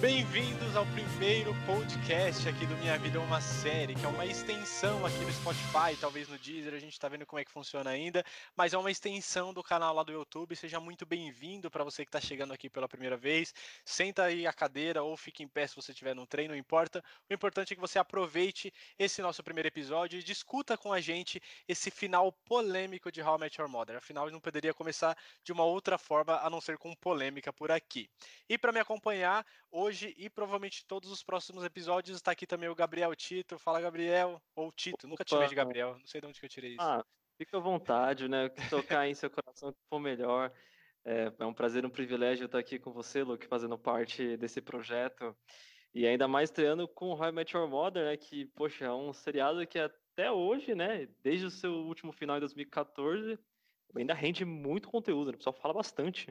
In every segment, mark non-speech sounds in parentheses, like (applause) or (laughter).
Bem-vindos ao primeiro podcast aqui do Minha Vida é uma Série, que é uma extensão aqui no Spotify, talvez no Deezer, a gente tá vendo como é que funciona ainda, mas é uma extensão do canal lá do YouTube. Seja muito bem-vindo para você que está chegando aqui pela primeira vez. Senta aí a cadeira ou fique em pé se você estiver no treino, não importa. O importante é que você aproveite esse nosso primeiro episódio e discuta com a gente esse final polêmico de How I Met Your Mother. Afinal, não poderia começar de uma outra forma a não ser com polêmica por aqui. E para me acompanhar, hoje hoje e provavelmente todos os próximos episódios. Está aqui também o Gabriel Tito. Fala, Gabriel. Ou Tito, nunca te chamei de Gabriel. Não sei de onde que eu tirei isso. Ah, fica à vontade, né? Tocar em seu coração que for melhor. É, é um prazer, um privilégio estar aqui com você, Luke, fazendo parte desse projeto. E ainda mais estreando com How I Met Your Mother, né? Que, poxa, é um seriado que até hoje, né? Desde o seu último final em 2014, ainda rende muito conteúdo, né? O pessoal fala bastante.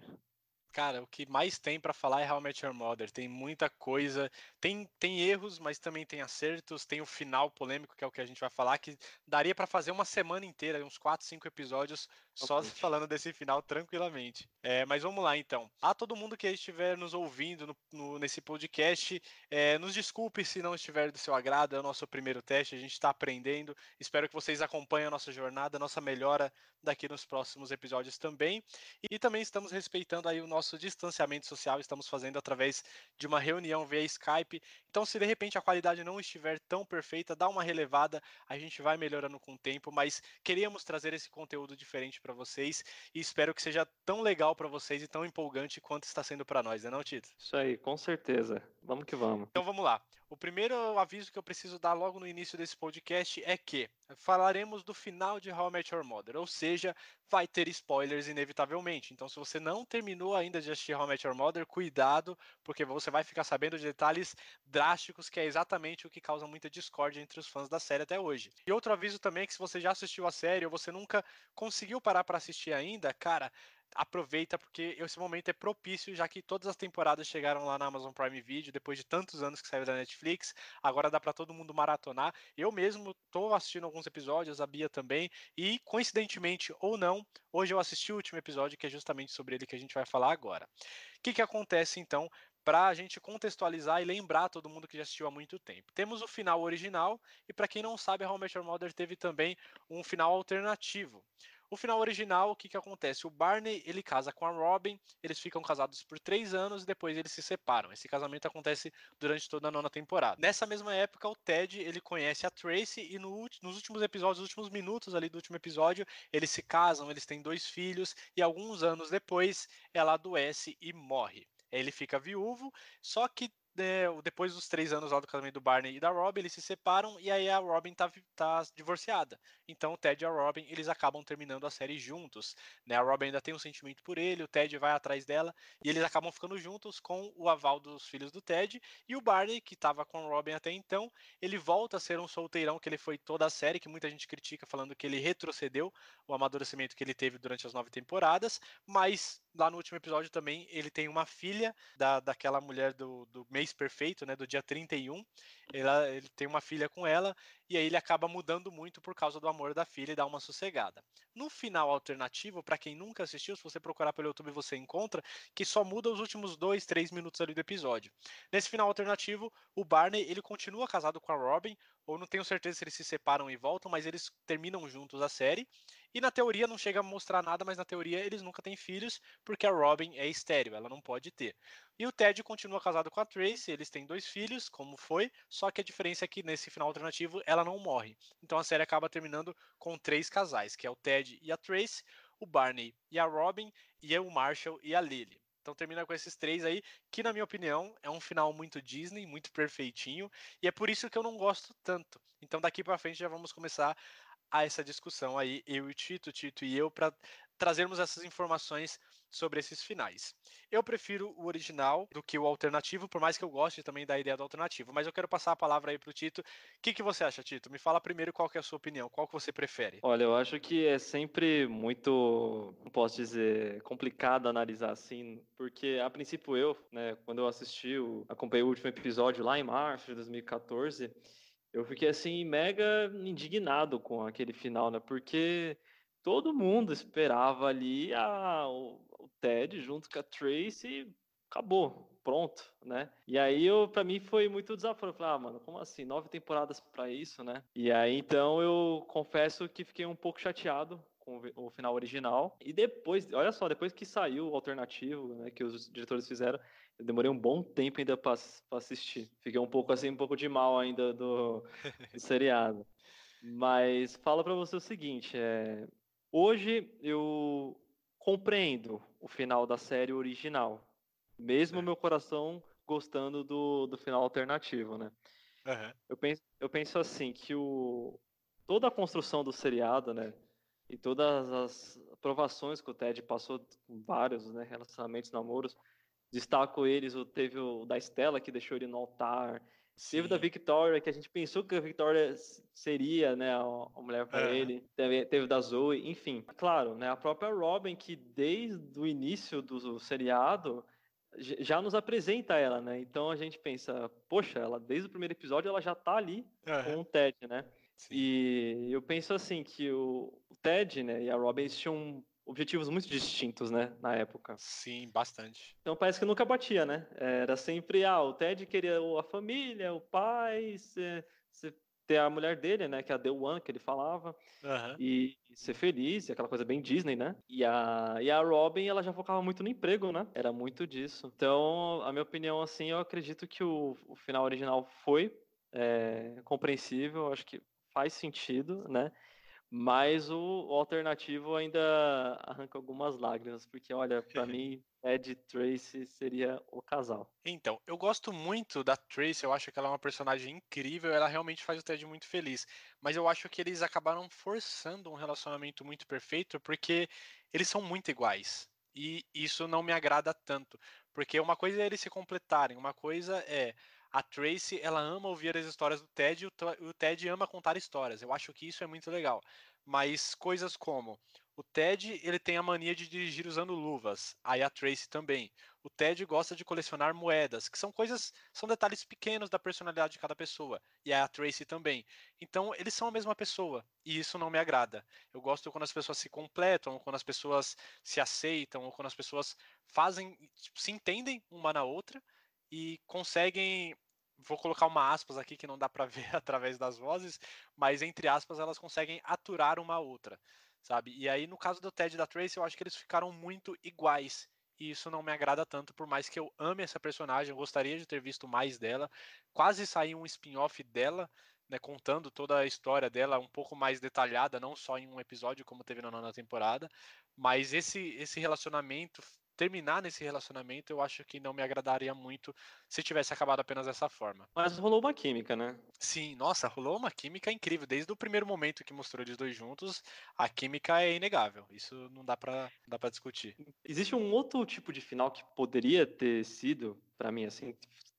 Cara, o que mais tem para falar é How I Your Mother. Tem muita coisa. Tem, tem erros, mas também tem acertos. Tem o final polêmico, que é o que a gente vai falar, que daria para fazer uma semana inteira, uns 4, 5 episódios, só falando desse final tranquilamente. É, mas vamos lá, então. A todo mundo que estiver nos ouvindo no, no, nesse podcast, é, nos desculpe se não estiver do seu agrado. É o nosso primeiro teste, a gente está aprendendo. Espero que vocês acompanhem a nossa jornada, a nossa melhora daqui nos próximos episódios também. E também estamos respeitando aí o nosso nosso distanciamento social estamos fazendo através de uma reunião via Skype. Então, se de repente a qualidade não estiver tão perfeita, dá uma relevada, a gente vai melhorando com o tempo, mas queríamos trazer esse conteúdo diferente para vocês e espero que seja tão legal para vocês e tão empolgante quanto está sendo para nós, né, não, Tito? Isso aí, com certeza. Vamos que vamos. Então vamos lá. O primeiro aviso que eu preciso dar logo no início desse podcast é que falaremos do final de How I Met Your Mother, ou seja, vai ter spoilers inevitavelmente. Então, se você não terminou ainda de assistir How I Met Your Mother, cuidado, porque você vai ficar sabendo de detalhes drásticos, que é exatamente o que causa muita discórdia entre os fãs da série até hoje. E outro aviso também é que se você já assistiu a série ou você nunca conseguiu parar para assistir ainda, cara, aproveita porque esse momento é propício, já que todas as temporadas chegaram lá na Amazon Prime Video depois de tantos anos que saiu da Netflix. Agora dá para todo mundo maratonar. Eu mesmo tô assistindo alguns episódios, a Bia também, e coincidentemente ou não, hoje eu assisti o último episódio que é justamente sobre ele que a gente vai falar agora. O que que acontece então? para a gente contextualizar e lembrar todo mundo que já assistiu há muito tempo. Temos o final original e para quem não sabe, How I Met Mother teve também um final alternativo. O final original, o que, que acontece? O Barney ele casa com a Robin, eles ficam casados por três anos e depois eles se separam. Esse casamento acontece durante toda a nona temporada. Nessa mesma época, o Ted ele conhece a Tracy e no, nos últimos episódios, nos últimos minutos ali do último episódio, eles se casam, eles têm dois filhos e alguns anos depois ela adoece e morre. Ele fica viúvo, só que é, depois dos três anos lá do casamento do Barney e da Robin, eles se separam e aí a Robin tá, tá divorciada. Então o Ted e a Robin, eles acabam terminando a série juntos. Né? A Robin ainda tem um sentimento por ele, o Ted vai atrás dela e eles acabam ficando juntos com o aval dos filhos do Ted. E o Barney, que estava com a Robin até então, ele volta a ser um solteirão que ele foi toda a série, que muita gente critica falando que ele retrocedeu o amadurecimento que ele teve durante as nove temporadas, mas lá no último episódio também ele tem uma filha da, daquela mulher do, do mês perfeito, né, do dia 31. Ela, ele tem uma filha com ela e aí ele acaba mudando muito por causa do amor da filha e dá uma sossegada. No final alternativo, para quem nunca assistiu, se você procurar pelo YouTube você encontra que só muda os últimos dois, três minutos ali do episódio. Nesse final alternativo, o Barney ele continua casado com a Robin, ou não tenho certeza se eles se separam e voltam, mas eles terminam juntos a série. E na teoria não chega a mostrar nada, mas na teoria eles nunca têm filhos, porque a Robin é estéreo, ela não pode ter. E o Ted continua casado com a Tracy, eles têm dois filhos, como foi, só que a diferença é que nesse final alternativo ela não morre. Então a série acaba terminando com três casais, que é o Ted e a Tracy, o Barney e a Robin, e o Marshall e a Lily. Então termina com esses três aí, que na minha opinião é um final muito Disney, muito perfeitinho, e é por isso que eu não gosto tanto. Então daqui para frente já vamos começar a essa discussão aí, eu e o Tito, Tito e eu, para trazermos essas informações sobre esses finais. Eu prefiro o original do que o alternativo, por mais que eu goste também da ideia do alternativo. Mas eu quero passar a palavra aí para o Tito. O que, que você acha, Tito? Me fala primeiro qual é a sua opinião, qual que você prefere? Olha, eu acho que é sempre muito, posso dizer, complicado analisar assim, porque a princípio eu, né, quando eu assisti, eu acompanhei o último episódio lá em março de 2014, eu fiquei assim mega indignado com aquele final, né? Porque todo mundo esperava ali a, o, o Ted junto com a Tracy, acabou. pronto, né? E aí, eu, pra mim, foi muito desafio. Eu falei, ah, mano, como assim? Nove temporadas para isso, né? E aí, então, eu confesso que fiquei um pouco chateado com o final original. E depois, olha só, depois que saiu o alternativo, né, que os diretores fizeram, eu demorei um bom tempo ainda para assistir. Fiquei um pouco assim, um pouco de mal ainda do, do (laughs) seriado. Mas fala para você o seguinte, é, hoje eu compreendo o final da série original, mesmo meu coração gostando do, do final alternativo, né? Uhum. Eu, penso, eu penso assim, que o, toda a construção do seriado, né, e todas as aprovações que o Ted passou vários né, relacionamentos, namoros, destaco eles, teve o da Estela, que deixou ele no altar, Sim. Da Victoria, que a gente pensou que a Victoria seria, né, a, mulher para é. ele. Teve, teve da Zoe, enfim. Claro, né, a própria Robin, que desde o início do seriado já nos apresenta ela, né? Então a gente pensa, poxa, ela desde o primeiro episódio ela já tá ali uhum. com o Ted, né? Sim. E eu penso assim que o, Ted, né, e a Robin tinham objetivos muito distintos, né, na época. Sim, bastante. Então parece que nunca batia, né? Era sempre, ah, o Ted queria a família, o pai, ser, ser, ter a mulher dele, né, que é a The One, que ele falava, uhum. e, e, ser feliz, aquela coisa bem Disney, né? E a, e a Robin, ela já focava muito no emprego, né? Era muito disso. Então, a minha opinião, assim, eu acredito que o, o final original foi é, compreensível, acho que faz sentido, né? Mas o, o, alternativo ainda arranca algumas lágrimas, porque olha, para (laughs) mim, Ed e Tracy seria o casal. Então, eu gosto muito da Tracy, eu acho que ela é uma personagem incrível, ela realmente faz o Ted muito feliz. Mas eu acho que eles acabaram forçando um relacionamento muito perfeito, porque eles são muito iguais. E isso não me agrada tanto. Porque uma coisa é eles se completarem, uma coisa é a Tracy, ela ama ouvir as histórias do Ted e o Ted ama contar histórias. Eu acho que isso é muito legal. Mas coisas como o Ted, ele tem a mania de dirigir usando luvas. Aí a Tracy também. O Ted gosta de colecionar moedas, que são coisas, são detalhes pequenos da personalidade de cada pessoa. E a Tracy também. Então, eles são a mesma pessoa, e isso não me agrada. Eu gosto quando as pessoas se completam, quando as pessoas se aceitam, ou quando as pessoas fazem, tipo, se entendem uma na outra e conseguem vou colocar uma aspas aqui que não dá para (laughs) ver através das vozes, mas entre aspas elas conseguem aturar uma outra, sabe? E aí no caso do Ted e da Tracy, eu acho que eles ficaram muito iguais. E isso não me agrada tanto, por mais que eu ame essa personagem, eu gostaria de ter visto mais dela. Quase saiu um spin-off dela, né, contando toda a história dela um pouco mais detalhada, não só em um episódio como teve na nona temporada. Mas esse, esse relacionamento terminar nesse relacionamento, eu acho que não me agradaria muito se tivesse acabado apenas dessa forma. Mas rolou uma química, né? Sim, nossa, rolou uma química incrível. Desde o primeiro momento que mostrou eles dois juntos, a química é inegável. Isso não dá para dá discutir. Existe um outro tipo de final que poderia ter sido, para mim, assim,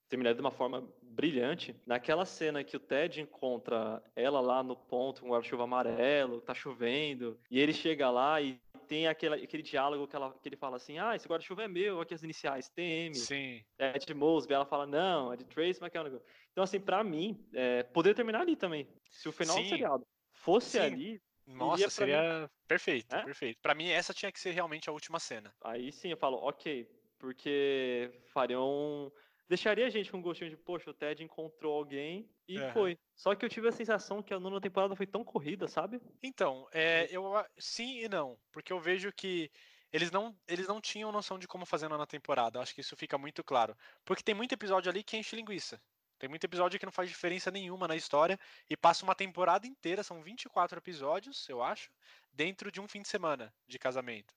terminar de uma forma brilhante. Naquela cena que o Ted encontra ela lá no ponto com um guarda-chuva amarelo, tá chovendo, e ele chega lá e tem aquele, aquele diálogo que, ela, que ele fala assim: ah, esse guarda-chuva é meu, aqui as iniciais, TM. Sim. É de Mosby. Ela fala: não, é de Trace McKenna. Então, assim, pra mim, é, poderia terminar ali também. Se o final Sim. do seriado fosse Sim. ali. Nossa, seria mim... perfeito, é? perfeito. Pra mim, essa tinha que ser realmente a última cena. Aí sim eu falo, ok, porque fariam deixaria a gente com um gostinho de, poxa, o Ted encontrou alguém e foi. Só que eu tive a sensação que a nona temporada foi tão corrida, sabe? Então, é, eu sim e não, porque eu vejo que eles não, eles não tinham noção de como fazer na temporada. Acho que isso fica muito claro. Porque tem muito episódio ali que enche linguiça. Tem muito episódio que não faz diferença nenhuma na história e passa uma temporada inteira, são 24 episódios, eu acho, dentro de um fim de semana de casamento.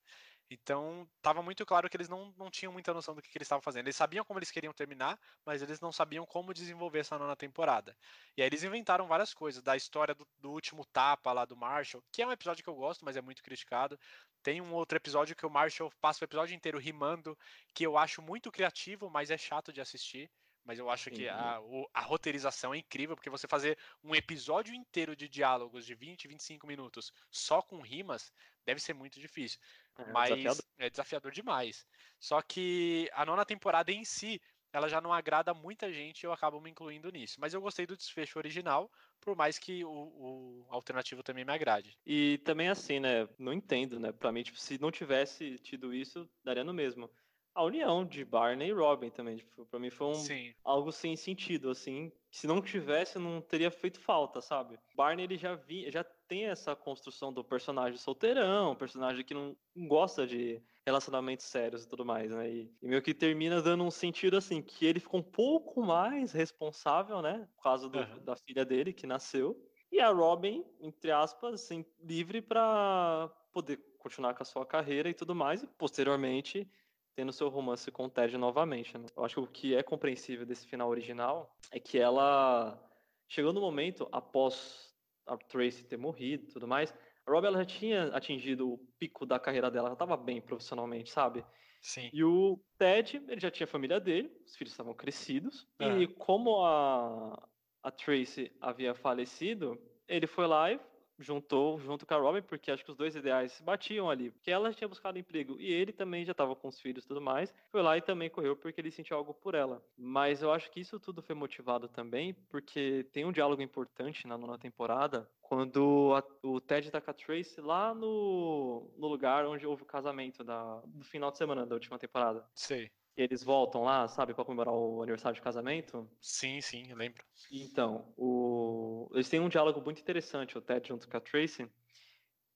Então, estava muito claro que eles não, não tinham muita noção do que, que eles estavam fazendo. Eles sabiam como eles queriam terminar, mas eles não sabiam como desenvolver essa nona temporada. E aí eles inventaram várias coisas, da história do, do último tapa lá do Marshall, que é um episódio que eu gosto, mas é muito criticado. Tem um outro episódio que o Marshall passa o episódio inteiro rimando, que eu acho muito criativo, mas é chato de assistir. Mas eu acho que a, a, roteirização é incrível, porque você fazer um episódio inteiro de diálogos de 20, 25 minutos só com rimas deve ser muito difícil. É, mas desafiador. é desafiador demais. Só que a nona temporada em si, ela já não agrada muita gente e eu acabo me incluindo nisso. Mas eu gostei do desfecho original, por mais que o, o, alternativo também me agrade. E também assim, né? Não entendo, né? Pra mim, tipo, se não tivesse tido isso, daria no mesmo. a união de Barney e Robin também. Tipo, pra mim foi um, algo sem sentido, assim. Se não tivesse, não teria feito falta, sabe? Barney, ele já, vi, já tem essa construção do personagem solteirão, personagem que não gosta de relacionamentos sérios e tudo mais, né? E, e, meio que termina dando um sentido assim, que ele ficou um pouco mais responsável, né? Por causa do, uhum. da filha dele que nasceu. E a Robin, entre aspas, assim, livre para poder continuar com a sua carreira e tudo mais, e posteriormente tendo seu romance com o Ted novamente. Né? Eu acho que o que é compreensível desse final original é que ela chegou no momento após a Tracy ter morrido e tudo mais, a Robin ela já tinha atingido o pico da carreira dela, ela estava bem profissionalmente, sabe? Sim. E o Ted, ele já tinha a família dele, os filhos estavam crescidos, e como a, a Tracy havia falecido, ele foi lá e juntou junto com a Robin, porque acho que os dois ideais se batiam ali. Porque ela tinha buscado emprego e ele também já estava com os filhos e tudo mais. Foi lá e também correu porque ele sentiu algo por ela. Mas eu acho que isso tudo foi motivado também porque tem um diálogo importante na nona temporada quando a, o Ted tá com a Tracy lá no, no lugar onde houve o casamento da, do final de semana da última temporada. Sei eles voltam lá, sabe, para comemorar o aniversário de casamento? Sim, sim, eu lembro. Então, o... eles têm um diálogo muito interessante, o Ted junto com a Tracy.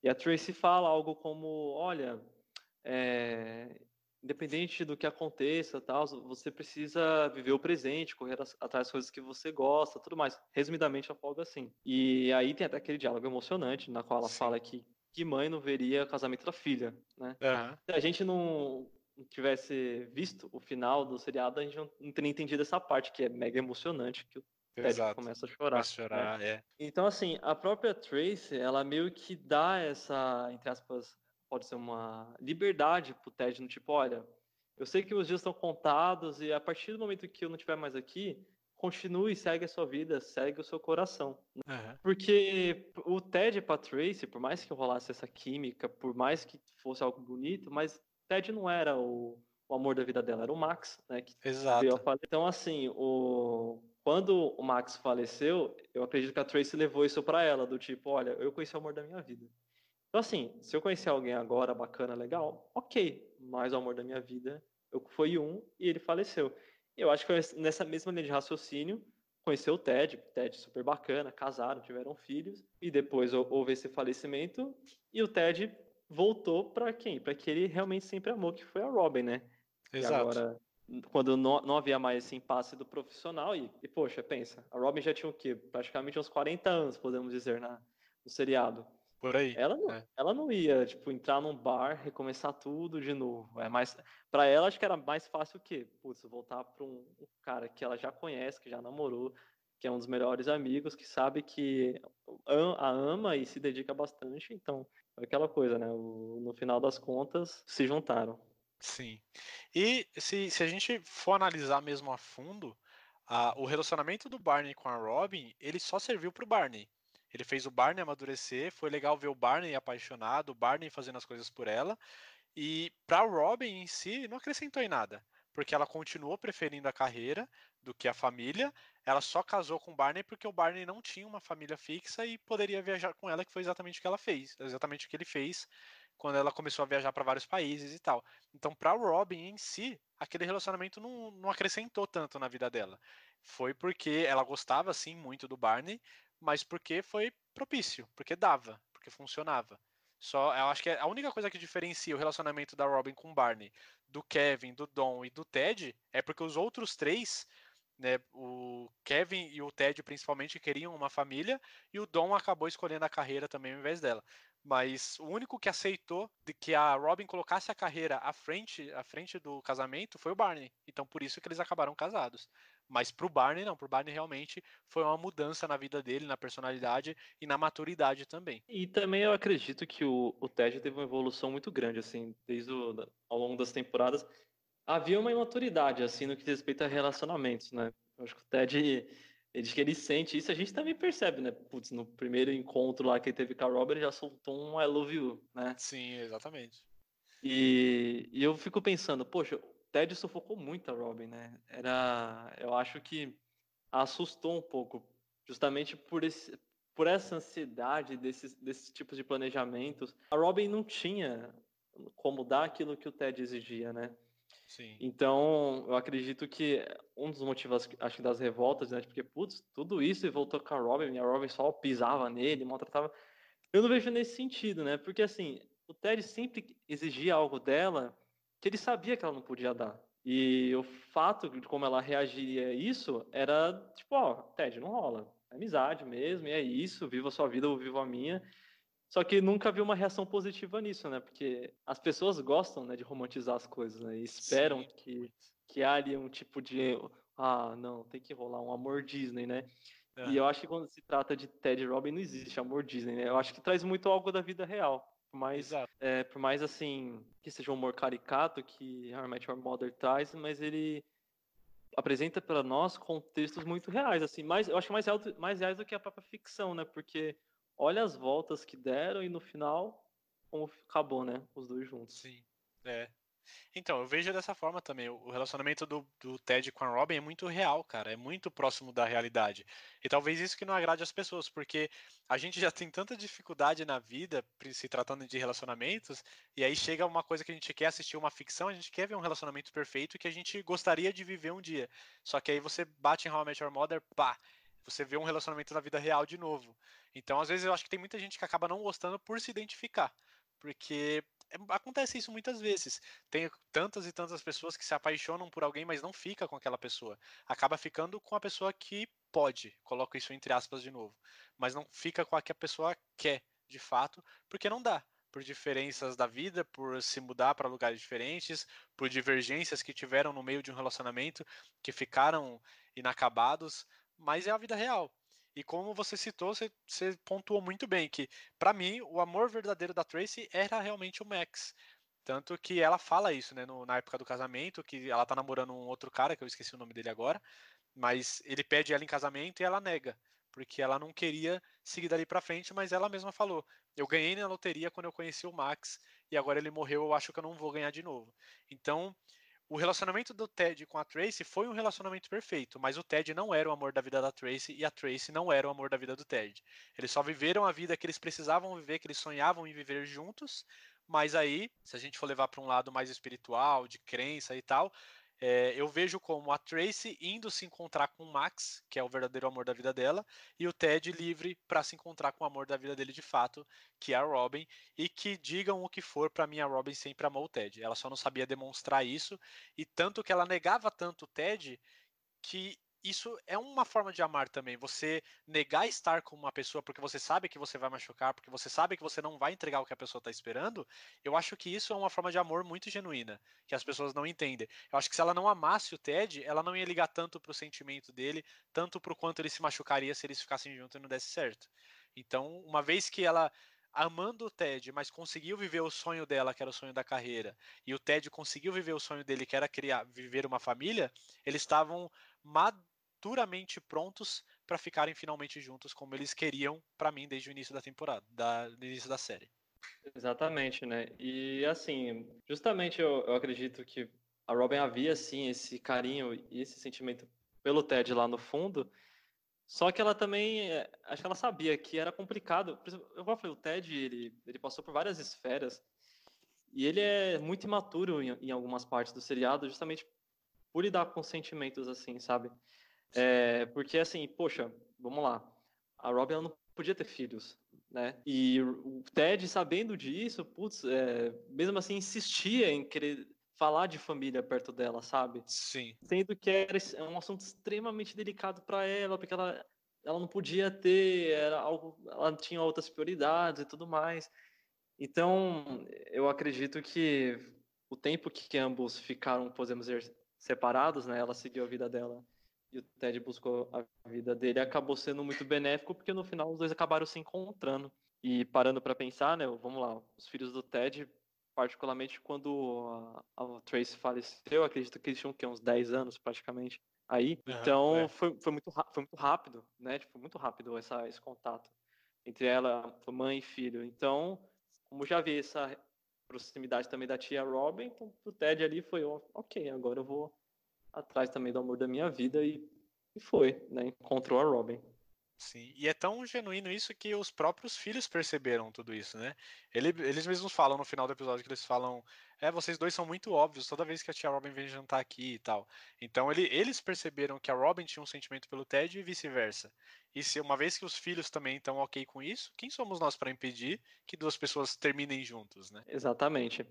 E a Tracy fala algo como: olha, é... independente do que aconteça, tal, você precisa viver o presente, correr atrás das coisas que você gosta, tudo mais. Resumidamente, eu falo assim. E aí tem até aquele diálogo emocionante, na qual ela Sim. fala que que mãe não veria o casamento da filha, né? Uhum. A gente não tivesse visto o final do seriado, a gente não teria entendido essa parte, que é mega emocionante, que o Ted começa a chorar. Começa a chorar, né? é. Então, assim, a própria Tracy, ela meio que dá essa, entre aspas, pode ser uma liberdade pro Ted, no tipo, olha, eu sei que os dias estão contados e a partir do momento que eu não estiver mais aqui, continue, segue a sua vida, segue o seu coração. Uhum. Porque o Ted e a Tracy, por mais que rolasse essa química, por mais que fosse algo bonito, mas Ted não era o, o amor da vida dela, era o Max, né? Que Exato. Então, assim, o, quando o Max faleceu, eu acredito que a Tracy levou isso para ela, do tipo, olha, eu conheci o amor da minha vida. Então, assim, se eu conhecer alguém agora, bacana, legal, ok, mas o amor da minha vida eu, foi um e ele faleceu. Eu acho que nessa mesma linha de raciocínio, conheceu o Ted, Ted super bacana, casaram, tiveram filhos, e depois houve esse falecimento, e o Ted voltou para quem? Para que ele realmente sempre amou, que foi a Robin, né? Exato. E agora, quando não, não havia mais esse impasse do profissional, e, e, poxa, pensa, a Robin já tinha o quê? Praticamente uns 40 anos, podemos dizer, na, no seriado. Por aí. Ela não, é. ela não ia, tipo, entrar num bar, recomeçar tudo de novo. É mais, para ela, acho que era mais fácil o quê? Putz, voltar para um, um cara que ela já conhece, que já namorou, que é um dos melhores amigos, que sabe que a ama e se dedica bastante. Então, aquela coisa, né? O, no final das contas, se juntaram. Sim. E se, se a gente for analisar mesmo a fundo, o relacionamento do Barney com a Robin, ele só serviu pro Barney. Ele fez o Barney amadurecer, foi legal ver o Barney apaixonado, o Barney fazendo as coisas por ela. E para Robin em si, não acrescentou em nada, porque ela continuou preferindo a carreira do que a família. Ela só casou com o Barney porque o Barney não tinha uma família fixa e poderia viajar com ela, que foi exatamente o que ela fez, exatamente o que ele fez quando ela começou a viajar para vários países e tal. Então, para Robin em si, aquele relacionamento não, não acrescentou tanto na vida dela. Foi porque ela gostava sim muito do Barney, mas porque foi propício, porque dava, porque funcionava. Só, eu acho que é a única coisa que diferencia o relacionamento da Robin com o Barney do Kevin, do Don e do Ted é porque os outros três, né, o Kevin e o Ted principalmente queriam uma família e o Don acabou escolhendo a carreira também ao invés dela. Mas o único que aceitou de que a Robin colocasse a carreira à frente, à frente do casamento foi o Barney. Então por isso que eles acabaram casados. Mas pro Barney não, pro Barney realmente foi uma mudança na vida dele, na personalidade e na maturidade também. E também eu acredito que o, o Ted teve uma evolução muito grande, assim, desde o, ao longo das temporadas. Havia uma imaturidade, assim, no que diz respeito a relacionamentos, né? Eu acho que o Ted, ele, que ele sente isso, a gente também percebe, né? Putz, no primeiro encontro lá que ele teve com a Robert, ele já soltou um I love you, né? Sim, exatamente. E, e eu fico pensando, poxa, Ted sufocou muito a Robin, né? Era, eu acho que assustou um pouco, justamente por esse, por essa ansiedade desses, desses tipos de planejamentos. A Robin não tinha como dar aquilo que o Ted exigia, né? Sim. Então, eu acredito que um dos motivos, acho que das revoltas, né? Porque, putz, tudo isso e voltou com a Robin, e a Robin só pisava nele, maltratava. Eu não vejo nesse sentido, né? Porque, assim, o Ted sempre exigia algo dela que ele sabia que ela não podia dar. E o fato de como ela reagiria a isso era tipo, ó, Ted, não rola. É amizade mesmo, e é isso, viva a sua vida, eu vivo a minha. Só que nunca vi uma reação positiva nisso, né? Porque as pessoas gostam né, de romantizar as coisas, né? E esperam Sim. que, que há ali um tipo de. Ah, não, tem que rolar um amor Disney, né? É. E eu acho que quando se trata de Ted e Robin não existe amor Disney, né? Eu acho que traz muito algo da vida real. Por mais, é, por mais assim, que seja um humor caricato que How I Met Your Mother traz, mas ele apresenta para nós contextos muito reais, assim, mais, eu acho mais, mais reais do que a própria ficção, né? Porque olha as voltas que deram e no final, como acabou, né? Os dois juntos. Sim. É. Então, eu vejo dessa forma também. O relacionamento do, do Ted com a Robin é muito real, cara. É muito próximo da realidade. E talvez isso que não agrade as pessoas, porque a gente já tem tanta dificuldade na vida, se tratando de relacionamentos, e aí chega uma coisa que a gente quer assistir uma ficção, a gente quer ver um relacionamento perfeito que a gente gostaria de viver um dia. Só que aí você bate em How I Met Your Mother, pá, você vê um relacionamento na vida real de novo. Então, às vezes, eu acho que tem muita gente que acaba não gostando por se identificar. Porque acontece isso muitas vezes. Tem tantas e tantas pessoas que se apaixonam por alguém, mas não fica com aquela pessoa. Acaba ficando com a pessoa que pode, coloco isso entre aspas de novo, mas não fica com a que a pessoa quer, de fato, porque não dá. Por diferenças da vida, por se mudar para lugares diferentes, por divergências que tiveram no meio de um relacionamento que ficaram inacabados, mas é a vida real. E como você citou, você, você pontuou muito bem que, para mim, o amor verdadeiro da Tracy era realmente o Max. Tanto que ela fala isso, né, no, na época do casamento, que ela tá namorando um outro cara, que eu esqueci o nome dele agora, mas ele pede ela em casamento e ela nega, porque ela não queria seguir dali para frente, mas ela mesma falou: "Eu ganhei na loteria quando eu conheci o Max e agora ele morreu, eu acho que eu não vou ganhar de novo". Então, o relacionamento do Ted com a Tracy foi um relacionamento perfeito, mas o Ted não era o amor da vida da Tracy e a Tracy não era o amor da vida do Ted. Eles só viveram a vida que eles precisavam viver, que eles sonhavam em viver juntos, mas aí, se a gente for levar para um lado mais espiritual, de crença e tal, é, eu vejo como a Tracy indo se encontrar com o Max, que é o verdadeiro amor da vida dela, e o Ted livre para se encontrar com o amor da vida dele de fato, que é a Robin, e que digam o que for, para mim a Robin sempre amou o Ted. Ela só não sabia demonstrar isso, e tanto que ela negava tanto o Ted que isso é uma forma de amar também. Você negar estar com uma pessoa porque você sabe que você vai machucar, porque você sabe que você não vai entregar o que a pessoa está esperando. Eu acho que isso é uma forma de amor muito genuína, que as pessoas não entendem. Eu acho que se ela não amasse o Ted, ela não ia ligar tanto pro sentimento dele, tanto pro quanto ele se machucaria se eles ficassem juntos e não desse certo. Então, uma vez que ela amando o Ted, mas conseguiu viver o sonho dela, que era o sonho da carreira, e o Ted conseguiu viver o sonho dele, que era criar, viver uma família, eles estavam duramente prontos para ficarem finalmente juntos como eles queriam para mim desde o início da temporada, da, do início da série. Exatamente, né? E assim, justamente eu, eu acredito que a Robin havia sim esse carinho e esse sentimento pelo Ted lá no fundo, só que ela também, eh, acho que ela sabia que era complicado. Eu falei, o Ted, ele, ele passou por várias esferas e ele é muito imaturo em, em algumas partes do seriado, justamente por lidar com sentimentos assim, sabe? É, porque assim, poxa, vamos lá. A Robin não podia ter filhos, né? E o Ted, sabendo disso, putz, é, mesmo assim insistia em querer falar de família perto dela, sabe? Sim. Sendo que era um assunto extremamente delicado para ela, porque ela, ela não podia ter, era algo, ela tinha outras prioridades e tudo mais. Então, eu acredito que o tempo que ambos ficaram, podemos dizer, separados, né? Ela seguiu a vida dela e o Ted buscou a vida dele, acabou sendo muito benéfico, porque no final os dois acabaram se encontrando. E parando para pensar, né, vamos lá, os filhos do Ted, particularmente quando a, a Trace faleceu, acredito que eles tinham que, uns 10 anos praticamente aí. Uhum, então é. foi, foi, muito, foi muito rápido, né? Tipo, muito rápido essa, esse contato entre ela, mãe e filho. Então, como já vi essa proximidade também da tia Robin, então o Ted ali foi, ok, agora eu vou atrás também do amor da minha vida e, e foi, né? Encontrou a Robin. Sim, e é tão genuíno isso que os próprios filhos perceberam tudo isso, né? Ele, eles mesmos falam no final do episódio que eles falam: É, vocês dois são muito óbvios toda vez que a tia Robin vem jantar aqui e tal. Então ele, eles perceberam que a Robin tinha um sentimento pelo Ted e vice-versa. E se uma vez que os filhos também estão ok com isso, quem somos nós para impedir que duas pessoas terminem juntos, né? Exatamente.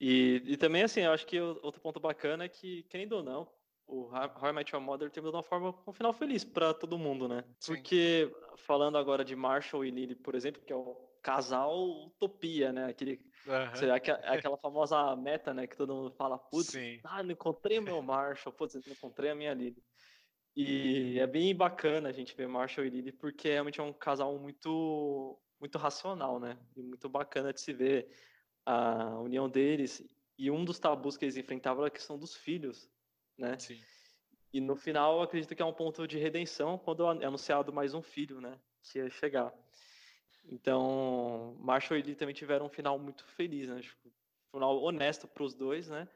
E, e também, assim, eu acho que outro ponto bacana é que, querendo ou não, o How I Met Your Mother terminou de uma forma com um final feliz para todo mundo, né? Sim. Porque falando agora de Marshall e Lily, por exemplo, que é o casal utopia, né? Aquele, uhum. seria aquela famosa meta, né? Que todo mundo fala, putz, ah, não encontrei o meu Marshall, putz, não encontrei a minha Lily. E é bem bacana a gente ver Marshall e Lily, porque realmente é um casal muito, muito racional, né? E muito bacana de se ver a união deles. E um dos tabus que eles enfrentavam era a questão dos filhos né? Sim. E no final, eu acredito que é um ponto de redenção quando é anunciado mais um filho, né? Que ia chegar. Então, Marshall e Lee também tiveram um final muito feliz, né? Tipo, um final honesto para os dois, né?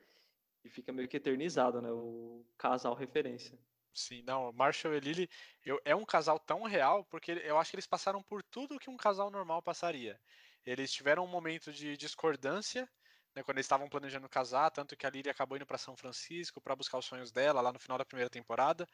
E fica meio que eternizado, né? O casal referência. Sim, não, Marshall e Lily eu, é um casal tão real porque eu acho que eles passaram por tudo que um casal normal passaria. Eles tiveram um momento de discordância, né, quando eles estavam planejando casar, tanto que a Lily acabou indo para São Francisco para buscar os sonhos dela lá no final da primeira temporada.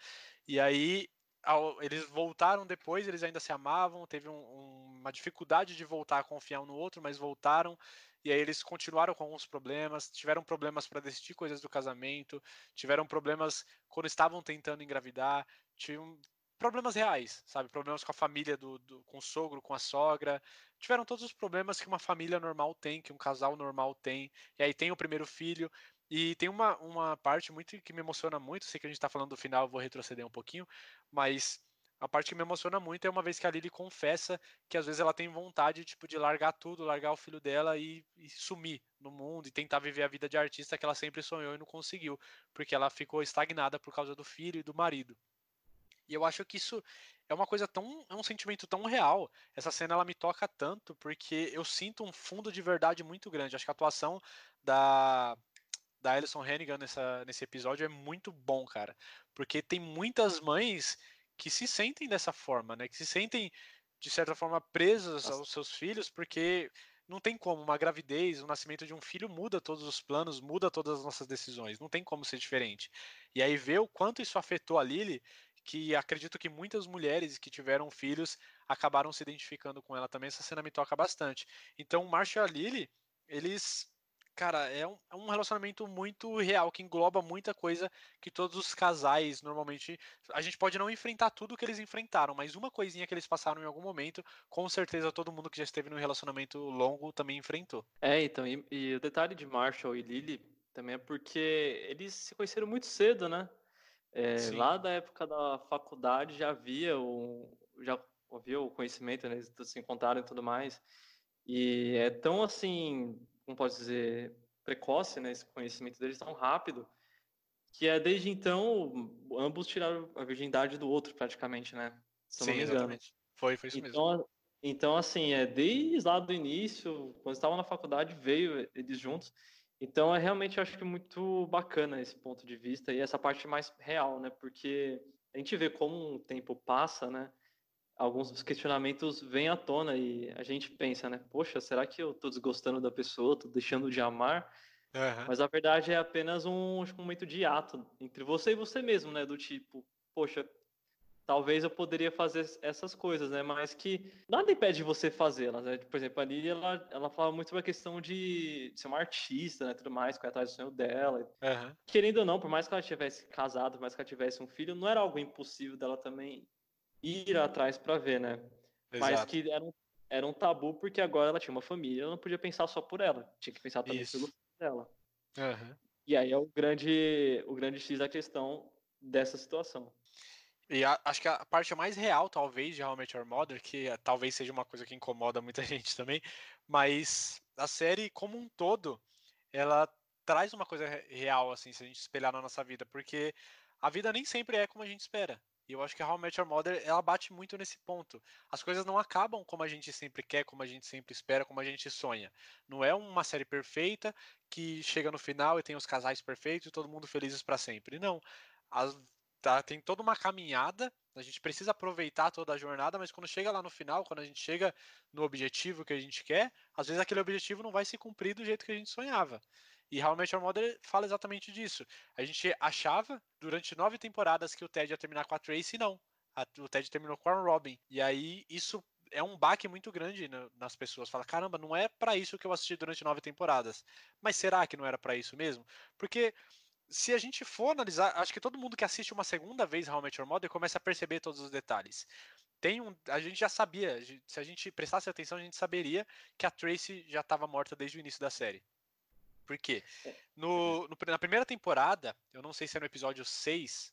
E aí ao, eles voltaram depois, eles ainda se amavam, teve um, um, uma dificuldade de voltar a confiar um no outro, mas voltaram. E aí eles continuaram com alguns problemas, tiveram problemas para decidir coisas do casamento, tiveram problemas quando estavam tentando engravidar, tinham problemas reais, sabe? Problemas com a família, do, do, com o sogro, com a sogra. Tiveram todos os problemas que uma família normal tem, que um casal normal tem. E aí tem o primeiro filho. E tem uma, uma parte muito que me emociona muito. Sei que a gente está falando do final, vou retroceder um pouquinho. Mas a parte que me emociona muito é uma vez que a Lily confessa que às vezes ela tem vontade tipo, de largar tudo, largar o filho dela e, e, sumir no mundo e tentar viver a vida de artista que ela sempre sonhou e não conseguiu, porque ela ficou estagnada por causa do filho e do marido. E eu acho que isso é uma coisa tão. é um sentimento tão real. Essa cena ela me toca tanto, porque eu sinto um fundo de verdade muito grande. Acho que a atuação da. Da Alison Hannigan nessa, nesse episódio é muito bom, cara. Porque tem muitas mães que se sentem dessa forma, né? Que se sentem, de certa forma, presas Nossa. aos seus filhos, porque não tem como. Uma gravidez, o nascimento de um filho muda todos os planos, muda todas as nossas decisões. Não tem como ser diferente. E aí ver o quanto isso afetou a Lily que acredito que muitas mulheres que tiveram filhos acabaram se identificando com ela também. Essa cena me toca bastante. Então, Marshall e Lily, eles. Cara, é um, é um relacionamento muito real, que engloba muita coisa que todos os casais normalmente. A gente pode não enfrentar tudo que eles enfrentaram, mas uma coisinha que eles passaram em algum momento, com certeza todo mundo que já esteve num relacionamento longo também enfrentou. É, então, e, e o detalhe de Marshall e Lily também é porque eles se conheceram muito cedo, né? É, lá da época da faculdade já havia o, já havia o conhecimento, né? Eles se encontraram e tudo mais. E é tão assim, como posso dizer, precoce, né? Esse conhecimento deles tão rápido que é desde então ambos tiraram a virgindade do outro praticamente, né? Se Sim, exatamente. Foi, foi isso então, mesmo. Então, assim, é desde lá do início, quando estavam na faculdade, veio eles juntos. Então, é realmente, eu acho que muito bacana esse ponto de vista e essa parte mais real, né? Porque a gente vê como o tempo passa, né? Alguns dos questionamentos vêm à tona e a gente pensa, né? Poxa, será que eu tô desgostando da pessoa, tô deixando de amar? Uhum. Mas a verdade é apenas um, um momento de ato entre você e você mesmo, né? Do tipo, poxa, talvez eu poderia fazer essas coisas, né? Mas que nada impede você fazê-las, né? Por exemplo, a Lili, ela, ela falava muito sobre a questão de ser uma artista, né? Tudo mais, correr atrás do sonho dela. Uhum. Querendo ou não, por mais que ela tivesse casado, por mais que ela tivesse um filho, não era algo impossível dela também ir atrás para ver, né? Exato. Mas que era um, era um tabu porque agora ela tinha uma família, ela não podia pensar só por ela, tinha que pensar também Isso. pelo filho dela. Uhum. E aí é o grande, o grande X da questão dessa situação. E a, acho que a parte mais real, talvez, de How I Met Your Mother, que é, talvez seja uma coisa que incomoda muita (laughs) gente também, mas a série como um todo, ela traz uma coisa real, assim, se a gente espelhar na nossa vida, porque a vida nem sempre é como a gente espera. E eu acho que a How I Met Your Mother, ela bate muito nesse ponto. As coisas não acabam como a gente sempre quer, como a gente sempre espera, como a gente sonha. Não é uma série perfeita que chega no final e tem os casais perfeitos e todo mundo felizes para sempre. Não. As tá, tem toda uma caminhada, a gente precisa aproveitar toda a jornada, mas quando chega lá no final, quando a gente chega no objetivo que a gente quer, às vezes aquele objetivo não vai se cumprir do jeito que a gente sonhava. E Met Your Mother fala exatamente disso. A gente achava durante nove temporadas que o Ted ia terminar com a Tracy, não. A, o Ted terminou com a Robin. E aí isso é um baque muito grande nas pessoas. Fala, caramba, não é para isso que eu assisti durante nove temporadas. Mas será que não era para isso mesmo? Porque se a gente for analisar, acho que todo mundo que assiste uma segunda vez How I Met Your Mother começa a perceber todos os detalhes. Tem um, a gente já sabia, se a gente prestasse atenção, a gente saberia que a Tracy já estava morta desde o início da série. Por quê? No, no, na primeira temporada, eu não sei se é no episódio 6,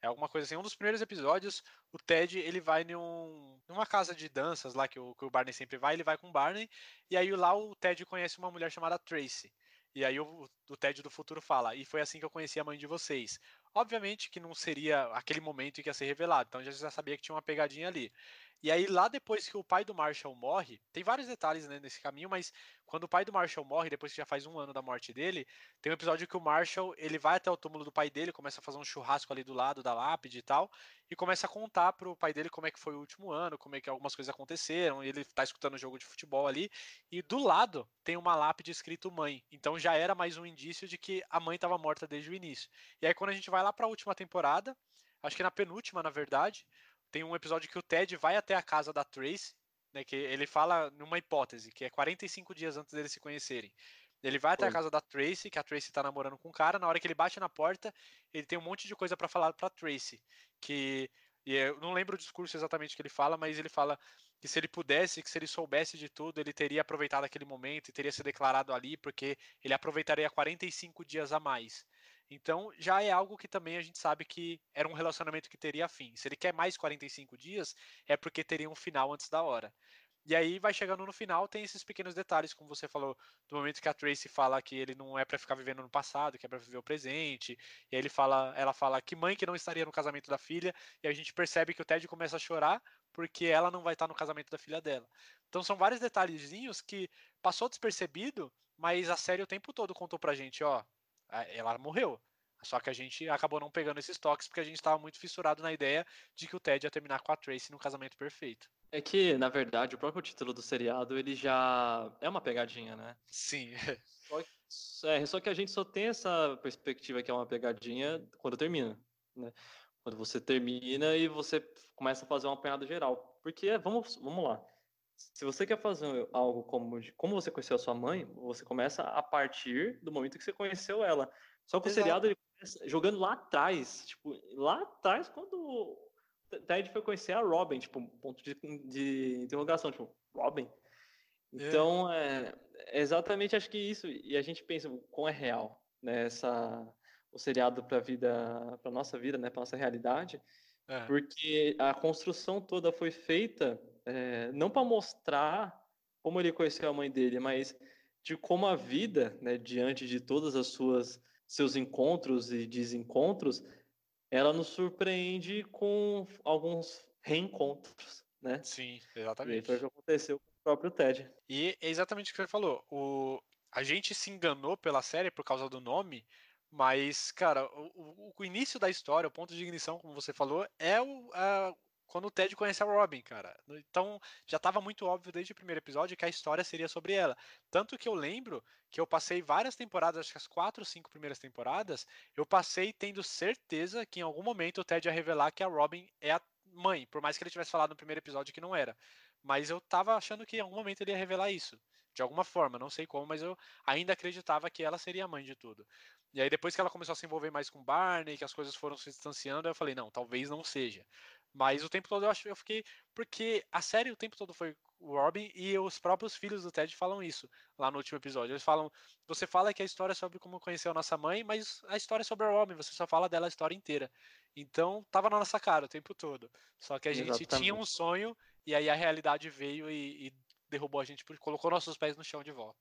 é alguma coisa assim. Um dos primeiros episódios, o Ted ele vai num, numa casa de danças lá que o, que o Barney sempre vai. Ele vai com o Barney e aí lá o Ted conhece uma mulher chamada Tracy. E aí o, o Ted do futuro fala: E foi assim que eu conheci a mãe de vocês. Obviamente que não seria aquele momento em que ia ser revelado, então já, já sabia que tinha uma pegadinha ali. E aí, lá depois que o pai do Marshall morre, tem vários detalhes né, nesse caminho, mas quando o pai do Marshall morre, depois que já faz um ano da morte dele, tem um episódio que o Marshall ele vai até o túmulo do pai dele, começa a fazer um churrasco ali do lado da lápide e tal, e começa a contar pro pai dele como é que foi o último ano, como é que algumas coisas aconteceram, ele tá escutando o jogo de futebol ali, e do lado tem uma lápide escrito mãe. Então já era mais um indício de que a mãe estava morta desde o início. E aí quando a gente vai lá para a última temporada, acho que na penúltima, na verdade, tem um episódio que o Ted vai até a casa da Tracy, né, que ele fala numa hipótese, que é 45 dias antes deles se conhecerem. Ele vai até a casa da Tracy, que a Tracy tá namorando com um cara, na hora que ele bate na porta, ele tem um monte de coisa para falar pra Tracy, que e eu não lembro o discurso exatamente que ele fala, mas ele fala que se ele pudesse, que se ele soubesse de tudo, ele teria aproveitado aquele momento e teria se declarado ali, porque ele aproveitaria 45 dias a mais. Então já é algo que também a gente sabe que era um relacionamento que teria fim. Se ele quer mais 45 dias, é porque teria um final antes da hora. E aí vai chegando no final, tem esses pequenos detalhes, como você falou, do momento que a Tracy fala que ele não é para ficar vivendo no passado, que é para viver o presente. E aí ele fala, ela fala que mãe que não estaria no casamento da filha, e a gente percebe que o Ted começa a chorar porque ela não vai estar no casamento da filha dela. Então são vários detalhezinhos que passou despercebido, mas a série o tempo todo contou pra gente, ó, ela morreu. Só que a gente acabou não pegando esses toques porque a gente estava muito fissurado na ideia de que o Ted ia terminar com a Tracy no casamento perfeito. É que, na verdade, o próprio título do seriado, ele já é uma pegadinha, né? Sim. Só, é, só que a gente só tem essa perspectiva que é uma pegadinha quando termina, né? Quando você termina e você começa a fazer uma apanhada geral. Porque, vamos, vamos lá, se você quer fazer algo como como você conheceu a sua mãe, você começa a partir do momento que você conheceu ela. Só que Exato. o seriado ele começa jogando lá atrás, tipo, lá atrás quando o Ted foi conhecer a Robin, tipo, ponto de, de interrogação, tipo, Robin. É. Então, é. é. exatamente acho que isso e a gente pensa como é real, né, essa o seriado para vida, para nossa vida, né, para nossa realidade. É. Porque a construção toda foi feita é, não para mostrar como ele conheceu a mãe dele, mas de como a vida, né, diante de todas as suas seus encontros e desencontros, ela nos surpreende com alguns reencontros, né? Sim, exatamente. E foi o que aconteceu com o próprio Ted. E é exatamente o que você falou. O, a gente se enganou pela série por causa do nome, mas, cara, o, o, início da história, o ponto de ignição, como você falou, é o, a, quando o Ted conhece a Robin, cara. Então, já estava muito óbvio desde o primeiro episódio que a história seria sobre ela. Tanto que eu lembro que eu passei várias temporadas, acho que as quatro ou cinco primeiras temporadas, eu passei tendo certeza que em algum momento o Ted ia revelar que a Robin é a mãe, por mais que ele tivesse falado no primeiro episódio que não era. Mas eu tava achando que em algum momento ele ia revelar isso. De alguma forma, não sei como, mas eu ainda acreditava que ela seria a mãe de tudo. E aí depois que ela começou a se envolver mais com Barney, que as coisas foram se distanciando, eu falei, não, talvez não seja. Mas o tempo todo eu acho eu fiquei. Porque a série o tempo todo foi o Robin e os próprios filhos do Ted falam isso lá no último episódio. Eles falam. Você fala que a história é sobre como conheceu a nossa mãe, mas a história é sobre a Robin, você só fala dela a história inteira. Então tava na nossa cara o tempo todo. Só que a gente Exatamente. tinha um sonho e aí a realidade veio e, e derrubou a gente, colocou nossos pés no chão de volta.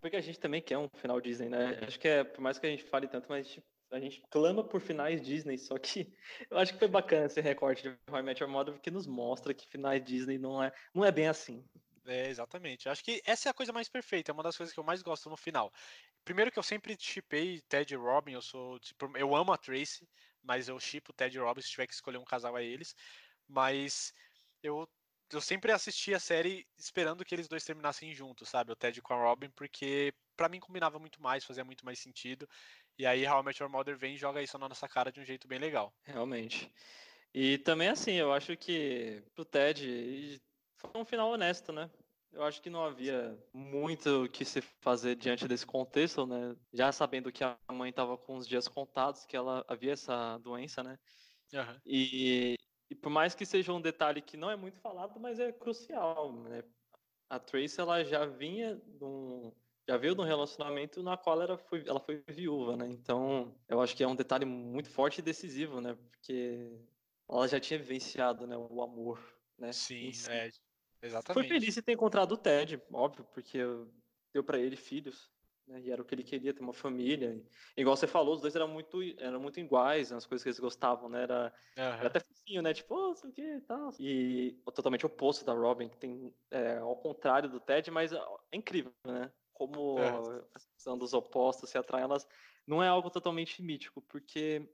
Porque a gente também quer um final Disney, né? Acho que é, por mais que a gente fale tanto, mas tipo, a gente clama por finais Disney, só que (laughs) eu acho que foi bacana esse recorte de How I Met Your Mother, porque nos mostra que finais Disney não é, não é bem assim. É, exatamente. Acho que essa é a coisa mais perfeita, é uma das coisas que eu mais gosto no final. Primeiro que eu sempre chipei Ted e Robin, eu sou, tipo, eu amo a Tracy, mas eu chipo Ted e Robin se tiver que escolher um casal a eles. Mas eu, eu sempre assisti a série esperando que eles dois terminassem juntos, sabe? O Ted com a Robin, porque para mim combinava muito mais, fazia muito mais sentido. E aí How I Met Your Mother vem e joga isso na nossa cara de um jeito bem legal. Realmente. E também assim, eu acho que pro Ted foi um final honesto, né? Eu acho que não havia muito o que se fazer diante desse contexto, né? Já sabendo que a mãe estava com os dias contados, que ela havia essa doença, né? Uhum. E, e por mais que seja um detalhe que não é muito falado, mas é crucial, né? A Tracy, ela já vinha num, já veio de um relacionamento na qual ela foi, ela foi viúva, né? Então, eu acho que é um detalhe muito forte e decisivo, né? Porque ela já tinha vivenciado, né, o amor, né? Sim, é, exatamente. Foi feliz em ter encontrado o Ted, óbvio, porque deu para ele filhos, né? E era o que ele queria, ter uma família. E, igual você falou, os dois eram muito, eram muito iguais, as coisas que eles gostavam, né? Era, uhum. era até fofinho, né? Tipo, oh, sei o que e tal. E totalmente oposto da Robin, que tem é, ao contrário do Ted, mas é incrível, né? Como é. a questão dos opostos se atraem, elas não é algo totalmente mítico, porque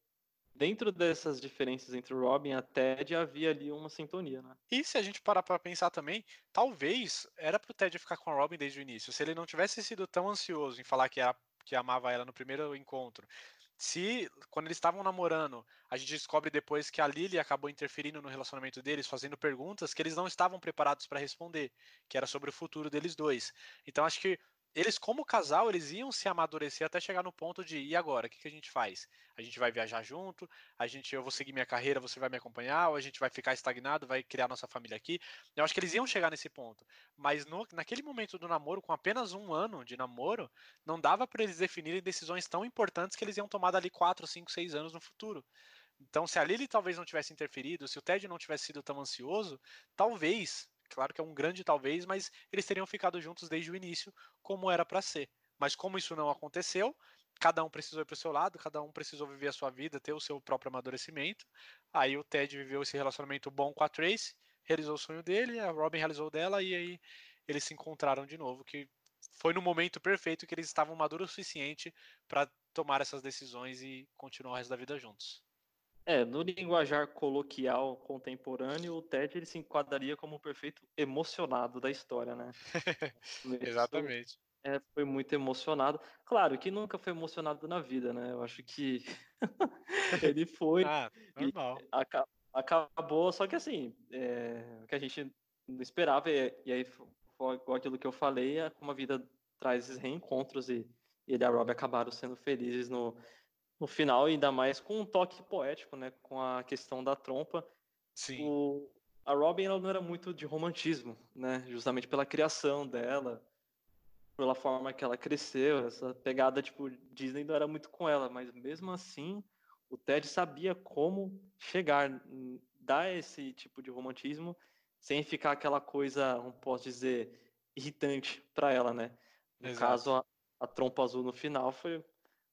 dentro dessas diferenças entre o Robin e a Ted havia ali uma sintonia, né? E se a gente parar para pensar também, talvez era pro Ted ficar com a Robin desde o início. Se ele não tivesse sido tão ansioso em falar que, era, que amava ela no primeiro encontro, se quando eles estavam namorando, a gente descobre depois que a Lily acabou interferindo no relacionamento deles, fazendo perguntas que eles não estavam preparados para responder, que era sobre o futuro deles dois. Então acho que eles, como casal, eles iam se amadurecer até chegar no ponto de e agora? O que, que a gente faz? A gente vai viajar junto? A gente, eu vou seguir minha carreira, você vai me acompanhar? Ou a gente vai ficar estagnado, vai criar nossa família aqui? Eu acho que eles iam chegar nesse ponto. Mas no, naquele momento do namoro, com apenas um ano de namoro, não dava para eles definirem decisões tão importantes que eles iam tomar dali 4, 5, 6 anos no futuro. Então, se a Lily talvez não tivesse interferido, se o Ted não tivesse sido tão ansioso, talvez Claro que é um grande talvez, mas eles teriam ficado juntos desde o início, como era para ser. Mas como isso não aconteceu, cada um precisou ir para o seu lado, cada um precisou viver a sua vida, ter o seu próprio amadurecimento. Aí o Ted viveu esse relacionamento bom com a Tracy, realizou o sonho dele, a Robin realizou dela, e aí eles se encontraram de novo, que foi no momento perfeito que eles estavam maduros o suficiente para tomar essas decisões e continuar o resto da vida juntos. É, no linguajar coloquial contemporâneo, o Ted ele se enquadraria como o perfeito emocionado da história, né? (laughs) Exatamente. É, foi muito emocionado. Claro que nunca foi emocionado na vida, né? Eu acho que (laughs) ele foi. ah, normal. Aca acabou, só que assim, é, o que a gente não esperava, e, e aí foi aquilo que eu falei, é como a vida traz esses reencontros e, e ele e a Rob acabaram sendo felizes no, no final, ainda mais com um toque poético, né? Com a questão da trompa. Sim. O, a Robin ela não era muito de romantismo, né? Justamente pela criação dela, pela forma que ela cresceu, essa pegada tipo Disney não era muito com ela, mas mesmo assim o Ted sabia como chegar, dar esse tipo de romantismo sem ficar aquela coisa, não posso dizer, irritante para ela, né? No Exato. caso, a, a trompa azul no final foi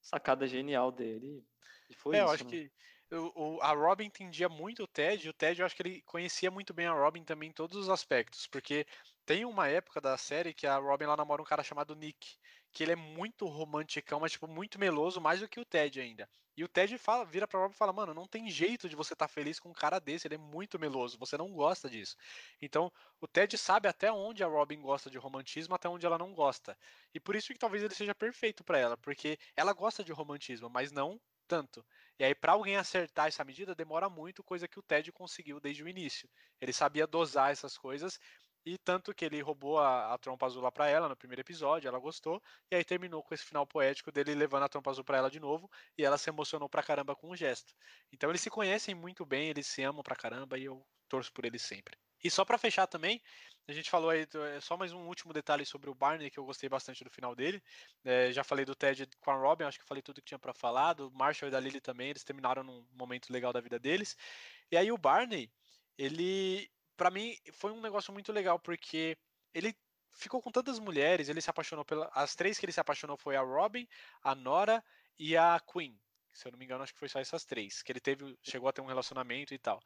sacada genial dele. E foi é, isso, eu acho né? que o, o, a Robin entendia muito o Ted, e o Ted eu acho que ele conhecia muito bem a Robin também em todos os aspectos, porque tem uma época da série que a Robin lá namora um cara chamado Nick, que ele é muito romanticão, mas tipo muito meloso, mais do que o Ted ainda. E o Ted fala, vira pra Robin e fala: "Mano, não tem jeito de você estar tá feliz com um cara desse, ele é muito meloso, você não gosta disso". Então, o Ted sabe até onde a Robin gosta de romantismo, até onde ela não gosta. E por isso que talvez ele seja perfeito para ela, porque ela gosta de romantismo, mas não tanto. E aí, para alguém acertar essa medida, demora muito, coisa que o Ted conseguiu desde o início. Ele sabia dosar essas coisas e tanto que ele roubou a, a trompa azul lá pra ela no primeiro episódio, ela gostou, e aí terminou com esse final poético dele levando a trompa azul pra ela de novo, e ela se emocionou pra caramba com o gesto. Então eles se conhecem muito bem, eles se amam pra caramba, e eu torço por eles sempre. E só para fechar também, a gente falou aí, é só mais um último detalhe sobre o Barney, que eu gostei bastante do final dele. É, já falei do Ted com a Robin, acho que falei tudo que tinha para falar. Do Marshall e da Lily também, eles terminaram num momento legal da vida deles. E aí o Barney, ele para mim foi um negócio muito legal porque ele ficou com tantas mulheres, ele se apaixonou pela as três que ele se apaixonou foi a Robin, a Nora e a Queen. Se eu não me engano, acho que foi só essas três que ele teve, chegou a ter um relacionamento e tal.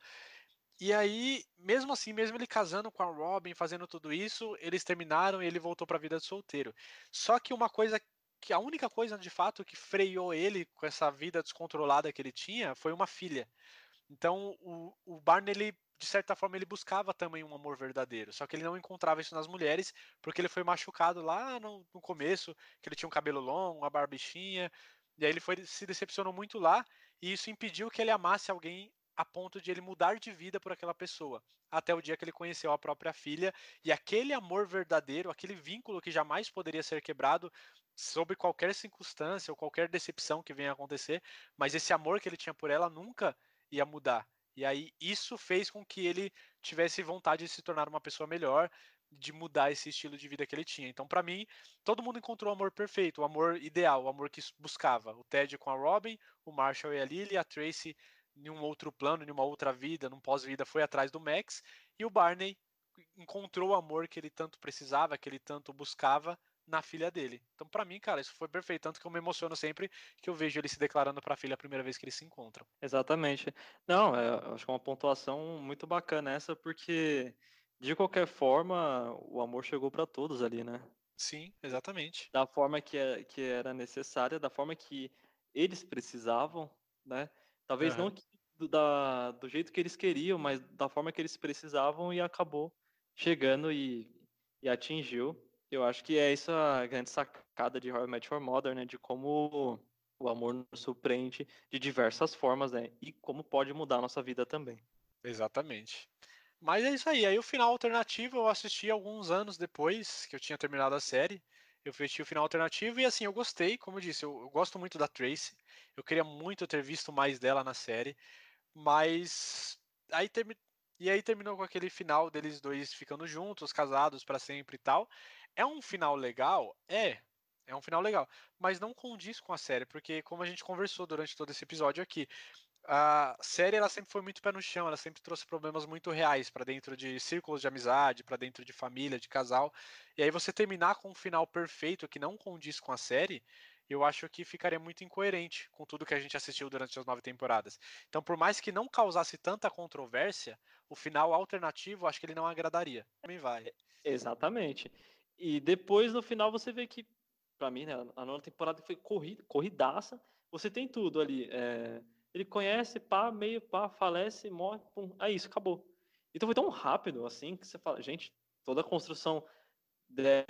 E aí, mesmo assim, mesmo ele casando com a Robin, fazendo tudo isso, eles terminaram e ele voltou para a vida de solteiro. Só que uma coisa que a única coisa de fato que freou ele com essa vida descontrolada que ele tinha foi uma filha. Então o, o Barney ele de certa forma ele buscava também um amor verdadeiro, só que ele não encontrava isso nas mulheres, porque ele foi machucado lá no, no começo, que ele tinha um cabelo longo, uma barbichinha, e aí ele foi, se decepcionou muito lá, e isso impediu que ele amasse alguém a ponto de ele mudar de vida por aquela pessoa, até o dia que ele conheceu a própria filha, e aquele amor verdadeiro, aquele vínculo que jamais poderia ser quebrado sob qualquer circunstância ou qualquer decepção que venha a acontecer, mas esse amor que ele tinha por ela nunca ia mudar. E aí isso fez com que ele tivesse vontade de se tornar uma pessoa melhor, de mudar esse estilo de vida que ele tinha. Então, para mim, todo mundo encontrou o amor perfeito, o amor ideal, o amor que buscava. O Ted com a Robin, o Marshall e a Lily, a Tracy em um outro plano, em uma outra vida, num pós-vida, foi atrás do Max, e o Barney encontrou o amor que ele tanto precisava, que ele tanto buscava na filha dele. Então, para mim, cara, isso foi perfeito. Tanto que eu me emociono sempre que eu vejo ele se declarando para a filha a primeira vez que eles se encontram. Exatamente. Não, é, acho que é uma pontuação muito bacana essa, porque de qualquer forma o amor chegou para todos ali, né? Sim, exatamente. Da forma que, é, que era necessária, da forma que eles precisavam, né? Talvez uhum. não do, da, do jeito que eles queriam, mas da forma que eles precisavam e acabou chegando e, e atingiu. Eu acho que é essa grande sacada de How I Met Your Mother, né? De como o amor nos surpreende de diversas formas, né? E como pode mudar a nossa vida também. Exatamente. Mas é isso aí. Aí o final alternativo eu assisti alguns anos depois que eu tinha terminado a série. Eu assisti o final alternativo e assim, eu gostei, como eu disse, eu, eu gosto muito da Tracy. Eu queria muito ter visto mais dela na série. Mas aí e aí terminou com aquele final deles dois ficando juntos, casados para sempre e tal. É um final legal? É. É um final legal. Mas não condiz com a série, porque como a gente conversou durante todo esse episódio aqui, a série ela sempre foi muito pé no chão, ela sempre trouxe problemas muito reais para dentro de círculos de amizade, para dentro de família, de casal. E aí você terminar com um final perfeito que não condiz com a série, eu acho que ficaria muito incoerente com tudo que a gente assistiu durante as nove temporadas. Então, por mais que não causasse tanta controvérsia, o final alternativo acho que ele não agradaria. Também vai. Exatamente. E depois, no final, você vê que, para mim, né, a nova temporada foi corrida, corridaça. Você tem tudo ali. É... Ele conhece, pá, meio, pá, falece, morre, pum, é isso, acabou. Então foi tão rápido, assim, que você fala, gente, toda a construção de,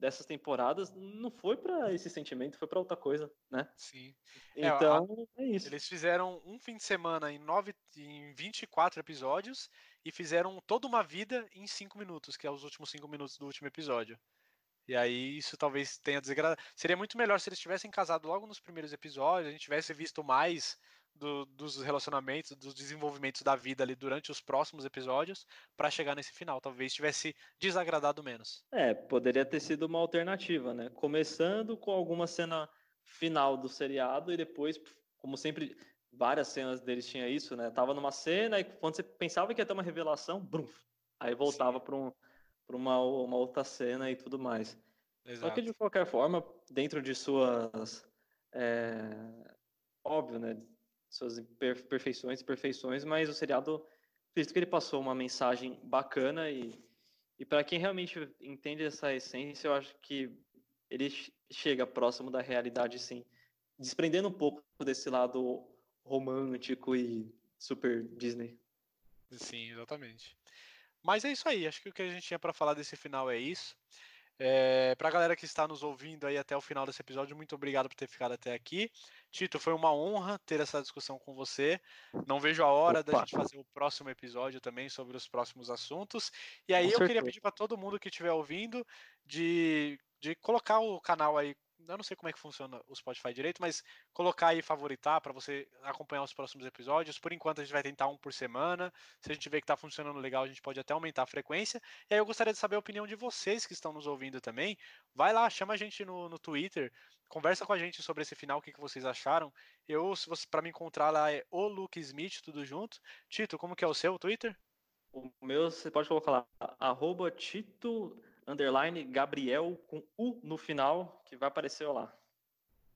dessas temporadas não foi para esse sentimento, foi para outra coisa, né? Sim. Então, é, a, é, isso. Eles fizeram um fim de semana em, nove, em 24 episódios e fizeram toda uma vida em 5 minutos, que é os últimos 5 minutos do último episódio. E aí isso talvez tenha desagradado. Seria muito melhor se eles tivessem casado logo nos primeiros episódios, a gente tivesse visto mais do, dos relacionamentos, dos desenvolvimentos da vida ali durante os próximos episódios para chegar nesse final. Talvez tivesse desagradado menos. É, poderia ter sido uma alternativa, né? Começando com alguma cena final do seriado e depois, como sempre, várias cenas deles tinha isso, né? Tava numa cena e quando você pensava que ia ter uma revelação, brum, aí voltava para um, uma, uma outra cena e tudo mais. Exato. Só que de qualquer forma, dentro de suas é, óbvio, né? Suas imperfeições e perfeições, mas o seriado, visto que ele passou uma mensagem bacana e, e para quem realmente entende essa essência, eu acho que ele chega próximo da realidade, sim, desprendendo um pouco desse lado romântico e super Disney. Sim, exatamente. Mas é isso aí, acho que o que a gente tinha para falar desse final é isso. É, para a galera que está nos ouvindo aí até o final desse episódio, muito obrigado por ter ficado até aqui. Tito, foi uma honra ter essa discussão com você. Não vejo a hora Opa. da gente fazer o próximo episódio também sobre os próximos assuntos. E aí com eu certeza. queria pedir para todo mundo que estiver ouvindo de, de colocar o canal aí eu não sei como é que funciona o Spotify direito, mas colocar aí favoritar para você acompanhar os próximos episódios. Por enquanto a gente vai tentar um por semana. Se a gente ver que está funcionando legal, a gente pode até aumentar a frequência. E aí eu gostaria de saber a opinião de vocês que estão nos ouvindo também. Vai lá, chama a gente no, no Twitter, conversa com a gente sobre esse final, o que, que vocês acharam. Eu, se você para me encontrar lá é o Luke Smith, tudo junto. Tito, como que é o seu Twitter? O meu, você pode colocar lá, arroba Tito underline Gabriel com U no final, que vai aparecer lá.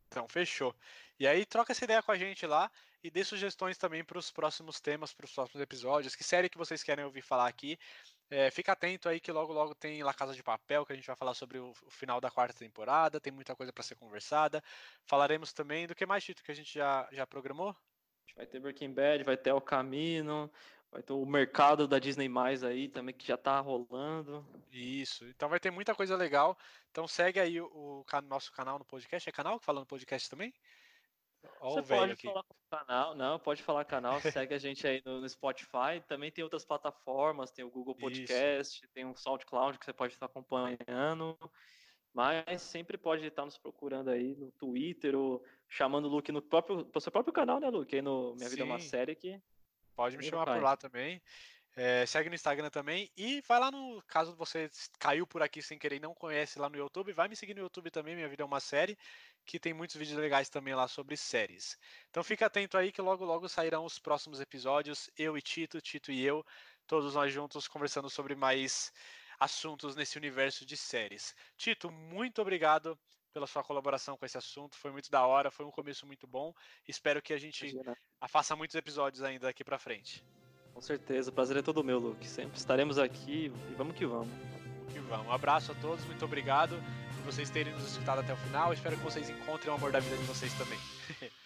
Então, fechou. E aí, troca essa ideia com a gente lá e dê sugestões também para os próximos temas, para os próximos episódios. Que série que vocês querem ouvir falar aqui? É, fica atento aí que logo logo tem La Casa de Papel, que a gente vai falar sobre o, o final da quarta temporada. Tem muita coisa para ser conversada. Falaremos também do que mais, Tito, que a gente já, já programou? Vai ter Breaking Bad, vai ter El Camino, vai ter o mercado da Disney mais aí também que já tá rolando. Isso. Então vai ter muita coisa legal. Então segue aí o, o nosso canal no podcast. É canal que fala no podcast também? Ó, Você pode aqui. falar canal, não, pode falar canal, (laughs) segue a gente aí no, no, Spotify, também tem outras plataformas, tem o Google Podcast, Isso. tem o SoundCloud que você pode estar acompanhando, mas sempre pode estar nos procurando aí no Twitter ou chamando o Luke no próprio, pro seu próprio canal, né, Luke? Aí no Minha Sim. Vida é uma Série que... Pode me chamar por lá também. É, segue no Instagram também. E vai lá no. Caso você caiu por aqui sem querer e não conhece lá no YouTube, vai me seguir no YouTube também. Minha vida é uma série. Que tem muitos vídeos legais também lá sobre séries. Então fica atento aí que logo logo sairão os próximos episódios. Eu e Tito, Tito e eu, todos nós juntos conversando sobre mais assuntos nesse universo de séries. Tito, muito obrigado pela sua colaboração com esse assunto. Foi muito da hora, foi um começo muito bom. Espero que a gente Imagina. faça muitos episódios ainda daqui para frente. Com certeza, o prazer é todo meu, Luke. Sempre estaremos aqui e vamos que vamos. Vamos que vamos. Um abraço a todos, muito obrigado por vocês terem nos escutado até o final. Espero que vocês encontrem o amor da vida de vocês também. (laughs)